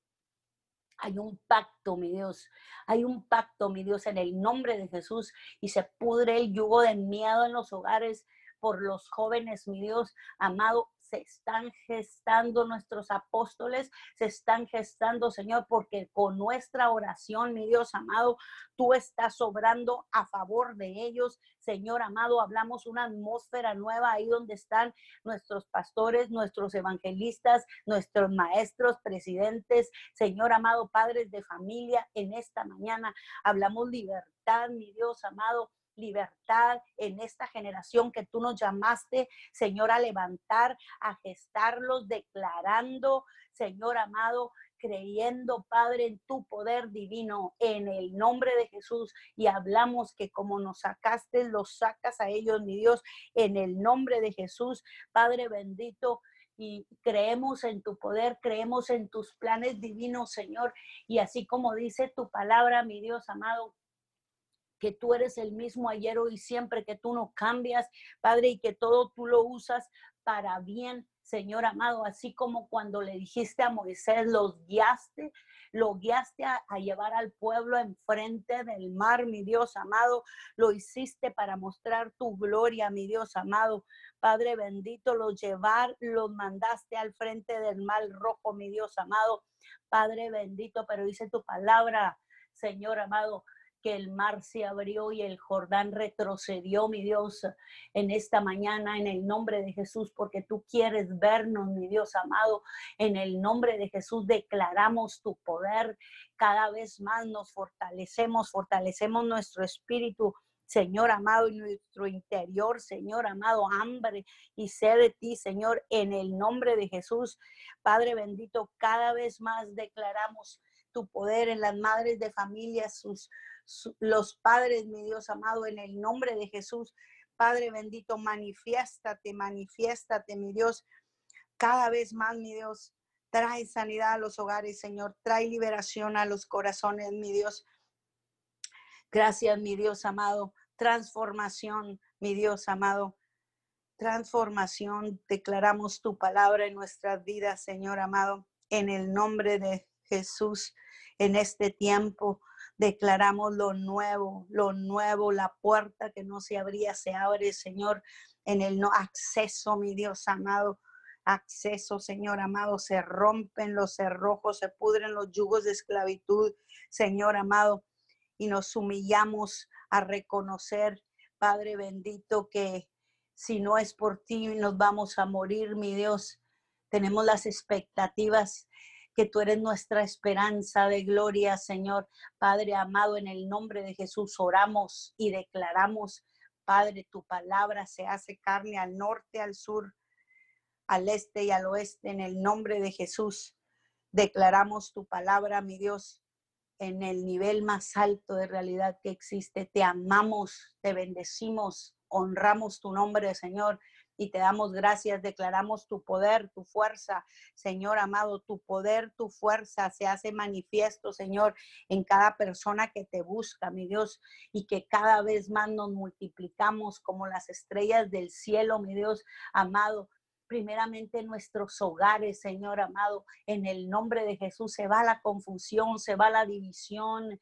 Hay un pacto, mi Dios. Hay un pacto, mi Dios, en el nombre de Jesús. Y se pudre el yugo de miedo en los hogares por los jóvenes, mi Dios amado se están gestando nuestros apóstoles, se están gestando, Señor, porque con nuestra oración, mi Dios amado, tú estás obrando a favor de ellos. Señor amado, hablamos una atmósfera nueva ahí donde están nuestros pastores, nuestros evangelistas, nuestros maestros, presidentes, Señor amado, padres de familia. En esta mañana hablamos libertad, mi Dios amado libertad en esta generación que tú nos llamaste, Señor, a levantar, a gestarlos, declarando, Señor amado, creyendo, Padre, en tu poder divino, en el nombre de Jesús. Y hablamos que como nos sacaste, los sacas a ellos, mi Dios, en el nombre de Jesús, Padre bendito y creemos en tu poder, creemos en tus planes divinos, Señor. Y así como dice tu palabra, mi Dios amado, que tú eres el mismo ayer, hoy, siempre, que tú no cambias, Padre, y que todo tú lo usas para bien, Señor amado, así como cuando le dijiste a Moisés, los guiaste, lo guiaste a, llevar al pueblo enfrente del mar, mi Dios amado, lo hiciste para mostrar tu gloria, mi Dios amado. Padre bendito, los llevar, los mandaste al frente del mar rojo, mi Dios amado. Padre bendito, pero dice tu palabra, Señor amado, que el mar se abrió y el Jordán retrocedió, mi Dios, en esta mañana, en el nombre de Jesús, porque tú quieres vernos, mi Dios amado. En el nombre de Jesús declaramos tu poder. Cada vez más nos fortalecemos, fortalecemos nuestro espíritu. Señor amado, en nuestro interior, Señor amado, hambre y sed de ti, Señor, en el nombre de Jesús. Padre bendito, cada vez más declaramos tu poder en las madres de familia, sus, los padres, mi Dios amado, en el nombre de Jesús. Padre bendito, manifiéstate, manifiéstate, mi Dios, cada vez más, mi Dios. Trae sanidad a los hogares, Señor. Trae liberación a los corazones, mi Dios. Gracias, mi Dios amado. Transformación, mi Dios amado. Transformación. Declaramos tu palabra en nuestras vidas, Señor amado. En el nombre de Jesús, en este tiempo. Declaramos lo nuevo, lo nuevo, la puerta que no se abría se abre, Señor, en el no acceso, mi Dios amado. Acceso, Señor amado, se rompen los cerrojos, se pudren los yugos de esclavitud, Señor amado, y nos humillamos a reconocer, Padre bendito, que si no es por ti nos vamos a morir, mi Dios. Tenemos las expectativas que tú eres nuestra esperanza de gloria, Señor. Padre amado, en el nombre de Jesús oramos y declaramos, Padre, tu palabra se hace carne al norte, al sur, al este y al oeste, en el nombre de Jesús. Declaramos tu palabra, mi Dios, en el nivel más alto de realidad que existe. Te amamos, te bendecimos, honramos tu nombre, Señor y te damos gracias. Declaramos tu poder, tu fuerza, Señor amado, tu poder, tu fuerza se hace manifiesto, Señor, en cada persona que te busca, mi Dios, y que cada vez más nos multiplicamos como las estrellas del cielo, mi Dios amado primeramente en nuestros hogares, Señor amado. En el nombre de Jesús se va la confusión, se va la división.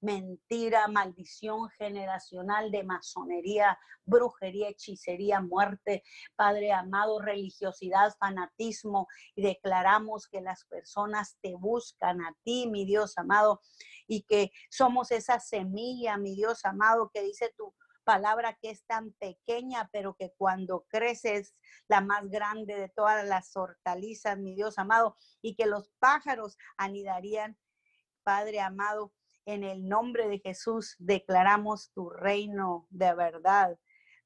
Mentira, maldición generacional de masonería, brujería, hechicería, muerte, Padre amado, religiosidad, fanatismo, y declaramos que las personas te buscan a ti, mi Dios amado, y que somos esa semilla, mi Dios amado, que dice tu palabra que es tan pequeña, pero que cuando crece es la más grande de todas las hortalizas, mi Dios amado, y que los pájaros anidarían, Padre amado, en el nombre de Jesús declaramos tu reino de verdad,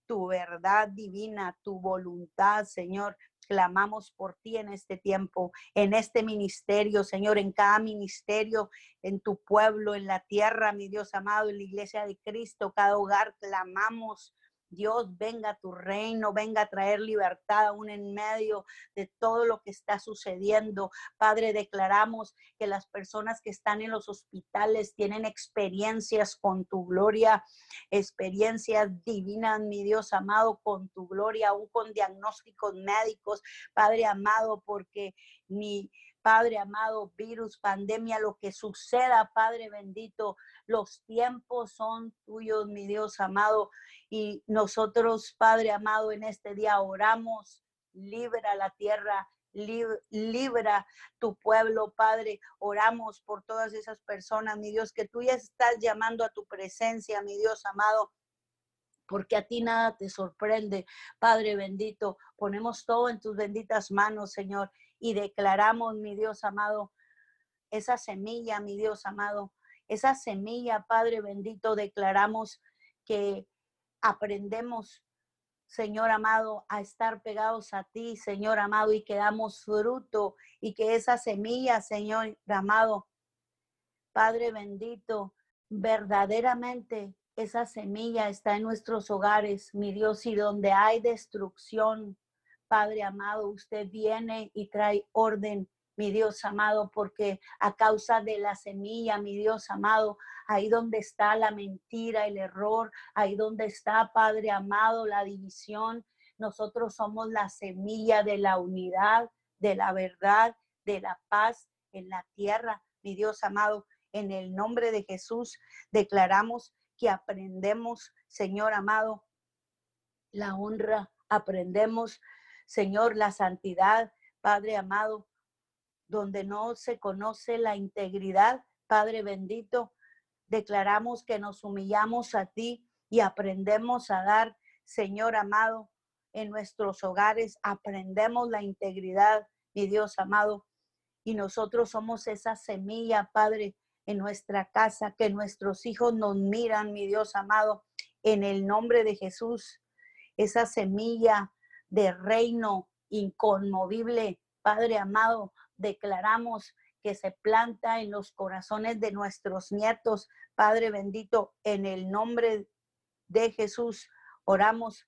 tu verdad divina, tu voluntad, Señor, clamamos por ti en este tiempo, en este ministerio, Señor, en cada ministerio, en tu pueblo, en la tierra, mi Dios amado, en la iglesia de Cristo, cada hogar, clamamos Dios, venga a tu reino, venga a traer libertad aún en medio de todo lo que está sucediendo. Padre, declaramos que las personas que están en los hospitales tienen experiencias con tu gloria, experiencias divinas, mi Dios amado, con tu gloria, aún con diagnósticos médicos, Padre amado, porque ni Padre amado, virus, pandemia, lo que suceda, Padre bendito, los tiempos son tuyos, mi Dios amado. Y nosotros, Padre amado, en este día oramos, libra la tierra, libra tu pueblo, Padre. Oramos por todas esas personas, mi Dios, que tú ya estás llamando a tu presencia, mi Dios amado porque a ti nada te sorprende, Padre bendito. Ponemos todo en tus benditas manos, Señor, y declaramos, mi Dios amado, esa semilla, mi Dios amado, esa semilla, Padre bendito, declaramos que aprendemos, Señor amado, a estar pegados a ti, Señor amado, y que damos fruto y que esa semilla, Señor amado, Padre bendito, verdaderamente esa semilla está en nuestros hogares, mi Dios, y donde hay destrucción, Padre amado, usted viene y trae orden, mi Dios amado, porque a causa de la semilla, mi Dios amado, ahí donde está la mentira, el error, ahí donde está, Padre amado, la división, nosotros somos la semilla de la unidad, de la verdad, de la paz en la tierra, mi Dios amado. En el nombre de Jesús declaramos que aprendemos, Señor amado, la honra, aprendemos Señor, la santidad, Padre amado, donde no se conoce la integridad, Padre bendito, declaramos que nos humillamos a ti y aprendemos a dar, Señor amado, en nuestros hogares, aprendemos la integridad, mi Dios amado, y nosotros somos esa semilla, Padre, en nuestra casa, que nuestros hijos nos miran, mi Dios amado, en el nombre de Jesús, esa semilla de reino inconmovible. Padre amado, declaramos que se planta en los corazones de nuestros nietos. Padre bendito, en el nombre de Jesús, oramos,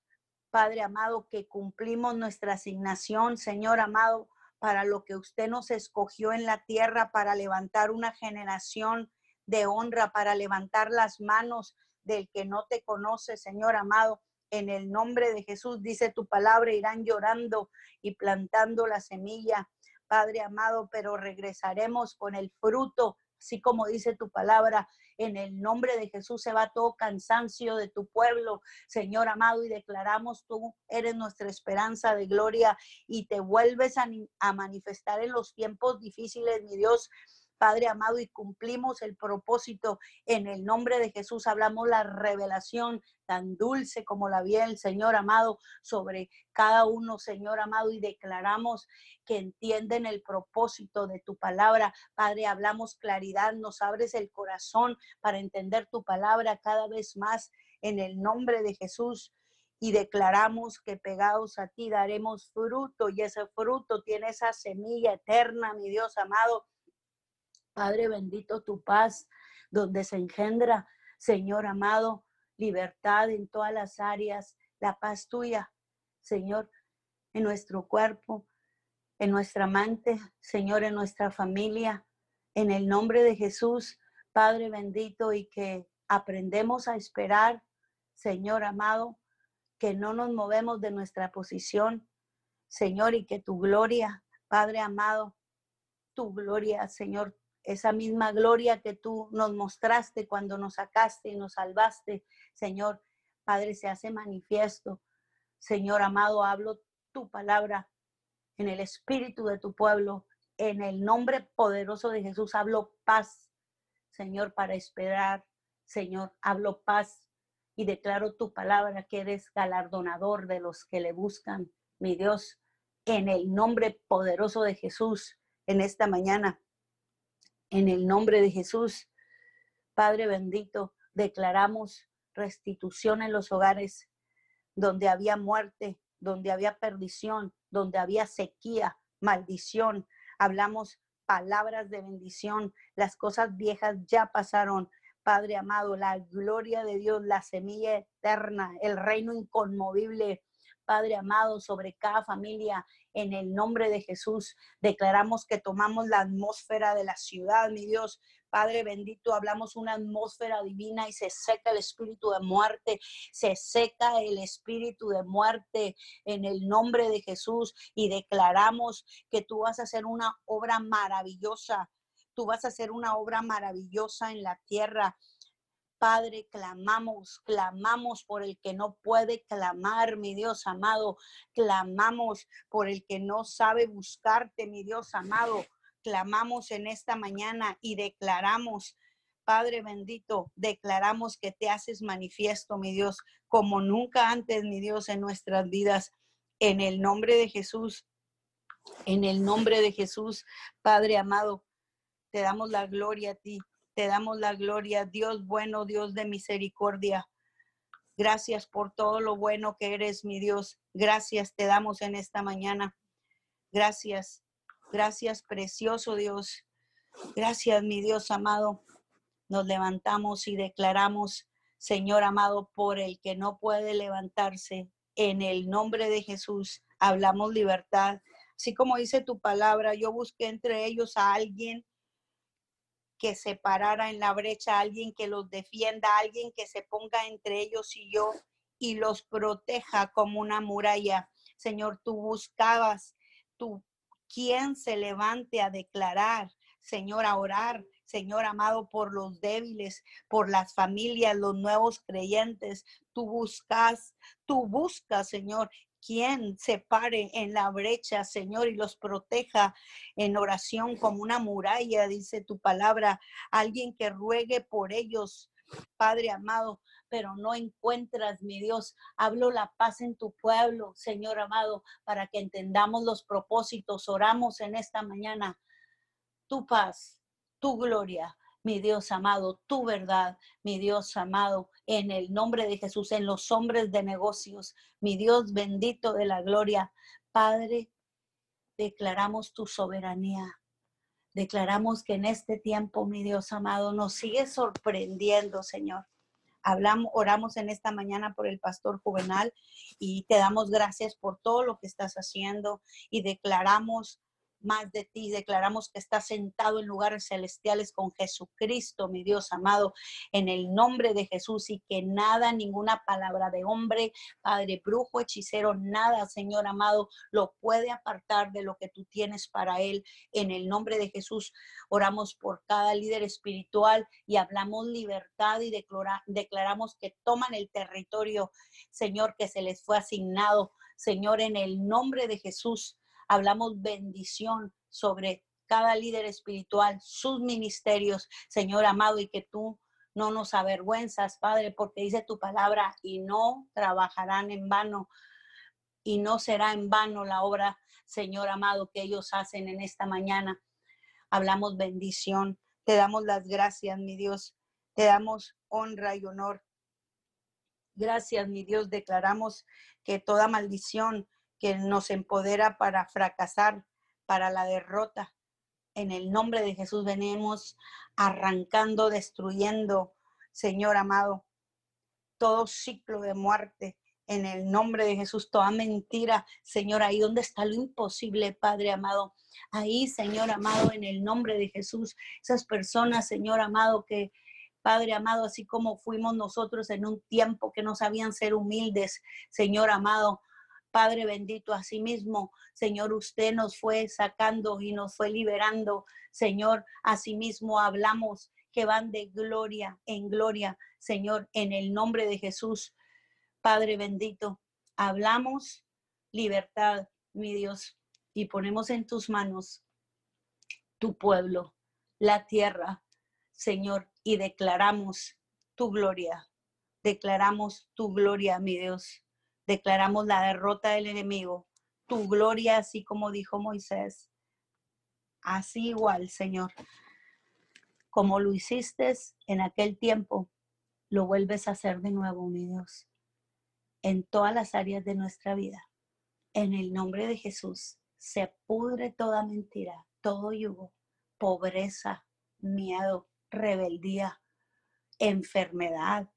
Padre amado, que cumplimos nuestra asignación, Señor amado, para lo que usted nos escogió en la tierra, para levantar una generación de honra, para levantar las manos del que no te conoce, Señor amado en el nombre de Jesús, dice tu palabra, irán llorando y plantando la semilla, Padre amado, pero regresaremos con el fruto, así como dice tu palabra. En el nombre de Jesús se va todo cansancio de tu pueblo, Señor amado, y declaramos tú eres nuestra esperanza de gloria y te vuelves a, a manifestar en los tiempos difíciles, mi Dios. Padre amado, y cumplimos el propósito en el nombre de Jesús. Hablamos la revelación tan dulce como la el Señor amado sobre cada uno, Señor amado, y declaramos que entienden el propósito de tu palabra. Padre, hablamos claridad, nos abres el corazón para entender tu palabra cada vez más en el nombre de Jesús y declaramos que pegados a ti daremos fruto y ese fruto tiene esa semilla eterna, mi Dios amado, Padre bendito, tu paz, donde se engendra, Señor amado, libertad en todas las áreas, la paz tuya, Señor, en nuestro cuerpo, en nuestra mente, Señor, en nuestra familia, en el nombre de Jesús, Padre bendito, y que aprendemos a esperar, Señor amado, que no nos movemos de nuestra posición, Señor, y que tu gloria, Padre amado, tu gloria, Señor, esa misma gloria que tú nos mostraste cuando nos sacaste y nos salvaste, Señor, Padre, se hace manifiesto. Señor amado, hablo tu palabra en el espíritu de tu pueblo. En el nombre poderoso de Jesús hablo paz, Señor, para esperar. Señor, hablo paz y declaro tu palabra que eres galardonador de los que le buscan, mi Dios, en el nombre poderoso de Jesús en esta mañana. En el nombre de Jesús, Padre bendito, declaramos restitución en los hogares donde había muerte, donde había perdición, donde había sequía, maldición. Hablamos palabras de bendición. Las cosas viejas ya pasaron. Padre amado, la gloria de Dios, la semilla eterna, el reino inconmovible, Padre amado, sobre cada familia. En el nombre de Jesús, declaramos que tomamos la atmósfera de la ciudad, mi Dios. Padre bendito, hablamos una atmósfera divina y se seca el espíritu de muerte, se seca el espíritu de muerte en el nombre de Jesús y declaramos que tú vas a hacer una obra maravillosa. Tú vas a hacer una obra maravillosa en la tierra Padre, clamamos, clamamos por el que no puede clamar, mi Dios amado. Clamamos por el que no sabe buscarte, mi Dios amado. Clamamos en esta mañana y declaramos, Padre bendito, declaramos que te haces manifiesto, mi Dios, como nunca antes, mi Dios, en nuestras vidas. En el nombre de Jesús, en el nombre de Jesús, Padre amado, te damos la gloria a ti. Te damos la gloria, Dios bueno, Dios de misericordia. Gracias por todo lo bueno que eres, mi Dios. Gracias te damos en esta mañana. Gracias, gracias, precioso Dios. Gracias, mi Dios amado. Nos levantamos y declaramos, Señor amado, por el que no puede levantarse, en el nombre de Jesús, hablamos libertad. Así como dice tu palabra, yo busqué entre ellos a alguien que se parara en la brecha, alguien que los defienda, alguien que se ponga entre ellos y yo y los proteja como una muralla. Señor, tú buscabas, tú, quien se levante a declarar, Señor, a orar, Señor amado, por los débiles, por las familias, los nuevos creyentes. Tú buscas, tú buscas, Señor, quien se pare en la brecha, Señor, y los proteja en oración como una muralla, dice tu palabra, alguien que ruegue por ellos, Padre amado, pero no encuentras, mi Dios. Hablo la paz en tu pueblo, Señor amado, para que entendamos los propósitos. Oramos en esta mañana. Tu paz, tu gloria, mi Dios amado, tu verdad, mi Dios amado, en el nombre de Jesús, en los hombres de negocios, mi Dios bendito de la gloria. Padre, declaramos tu soberanía. Declaramos que en este tiempo, mi Dios amado, nos sigue sorprendiendo, Señor. Hablamos, oramos en esta mañana por el pastor juvenal y te damos gracias por todo lo que estás haciendo y declaramos más de ti. Declaramos que estás sentado en lugares celestiales con Jesucristo, mi Dios amado, en el nombre de Jesús y que nada, ninguna palabra de hombre, Padre brujo, hechicero, nada, Señor amado, lo puede apartar de lo que tú tienes para él. En el nombre de Jesús oramos por cada líder espiritual y hablamos libertad y declaramos que toman el territorio, Señor, que se les fue asignado. Señor, en el nombre de Jesús, Hablamos bendición sobre cada líder espiritual, sus ministerios, Señor amado, y que tú no nos avergüenzas, Padre, porque dice tu palabra, y no trabajarán en vano, y no será en vano la obra, Señor amado, que ellos hacen en esta mañana. Hablamos bendición, te damos las gracias, mi Dios, te damos honra y honor. Gracias, mi Dios, declaramos que toda maldición que nos empodera para fracasar, para la derrota. En el nombre de Jesús venimos arrancando, destruyendo, Señor amado, todo ciclo de muerte. En el nombre de Jesús, toda mentira, Señor, ahí donde está lo imposible, Padre amado. Ahí, Señor amado, en el nombre de Jesús, esas personas, Señor amado, que Padre amado, así como fuimos nosotros en un tiempo que no sabían ser humildes, Señor amado, Padre bendito, asimismo, Señor, usted nos fue sacando y nos fue liberando. Señor, asimismo hablamos que van de gloria en gloria, Señor, en el nombre de Jesús. Padre bendito, hablamos libertad, mi Dios, y ponemos en tus manos tu pueblo, la tierra, Señor, y declaramos tu gloria. Declaramos tu gloria, mi Dios. Declaramos la derrota del enemigo, tu gloria, así como dijo Moisés. Así igual, Señor. Como lo hiciste en aquel tiempo, lo vuelves a hacer de nuevo, mi Dios, en todas las áreas de nuestra vida. En el nombre de Jesús, se pudre toda mentira, todo yugo, pobreza, miedo, rebeldía, enfermedad.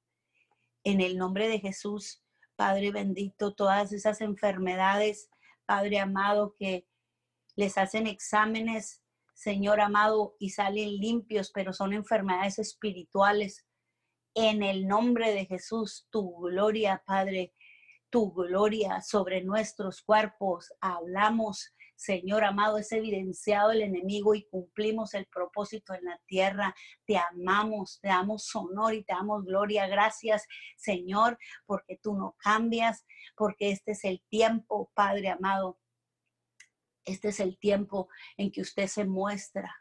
En el nombre de Jesús, Padre bendito, todas esas enfermedades, Padre amado, que les hacen exámenes, Señor amado, y salen limpios, pero son enfermedades espirituales. En el nombre de Jesús, tu gloria, Padre, tu gloria sobre nuestros cuerpos. Hablamos Señor amado, es evidenciado el enemigo y cumplimos el propósito en la tierra. Te amamos, te damos honor y te damos gloria. Gracias, Señor, porque tú no cambias, porque este es el tiempo, Padre amado. Este es el tiempo en que usted se muestra,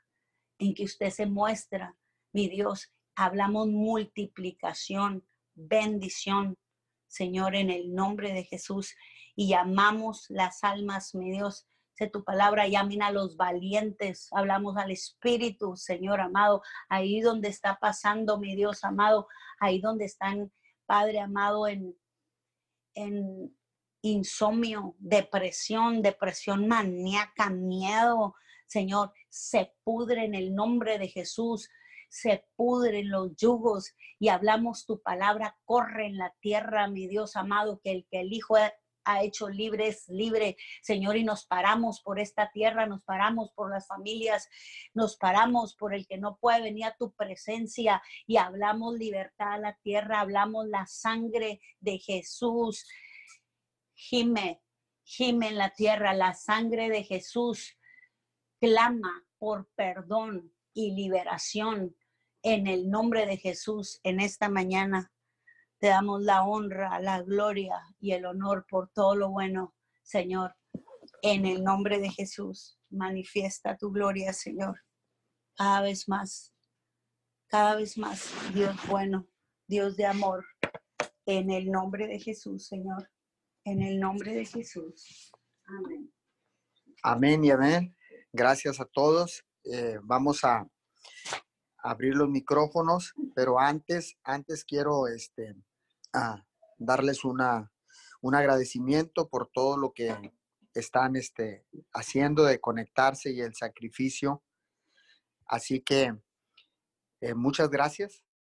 en que usted se muestra, mi Dios. Hablamos multiplicación, bendición, Señor, en el nombre de Jesús. Y llamamos las almas, mi Dios, Dice tu palabra, llamen a los valientes, hablamos al Espíritu, Señor amado, ahí donde está pasando, mi Dios amado, ahí donde están, Padre amado, en, en insomnio, depresión, depresión maníaca, miedo, Señor, se pudre en el nombre de Jesús se pudren los yugos y hablamos tu palabra, corre en la tierra, mi Dios amado, que el que el Hijo ha hecho libres, libre, Señor, y nos paramos por esta tierra, nos paramos por las familias, nos paramos por el que no puede venir a tu presencia y hablamos libertad a la tierra, hablamos la sangre de Jesús. Gime, gime en la tierra, la sangre de Jesús clama por perdón y liberación en el nombre de Jesús en esta mañana. Te damos la honra, la gloria y el honor por todo lo bueno, Señor. En el nombre de Jesús, manifiesta tu gloria, Señor. Cada vez más, cada vez más, Dios bueno, Dios de amor. En el nombre de Jesús, Señor. En el nombre de Jesús. Amén. Amén y amén. Gracias a todos. Eh, vamos a abrir los micrófonos, pero antes, antes quiero este, darles una, un agradecimiento por todo lo que están este, haciendo de conectarse y el sacrificio. Así que eh, muchas gracias.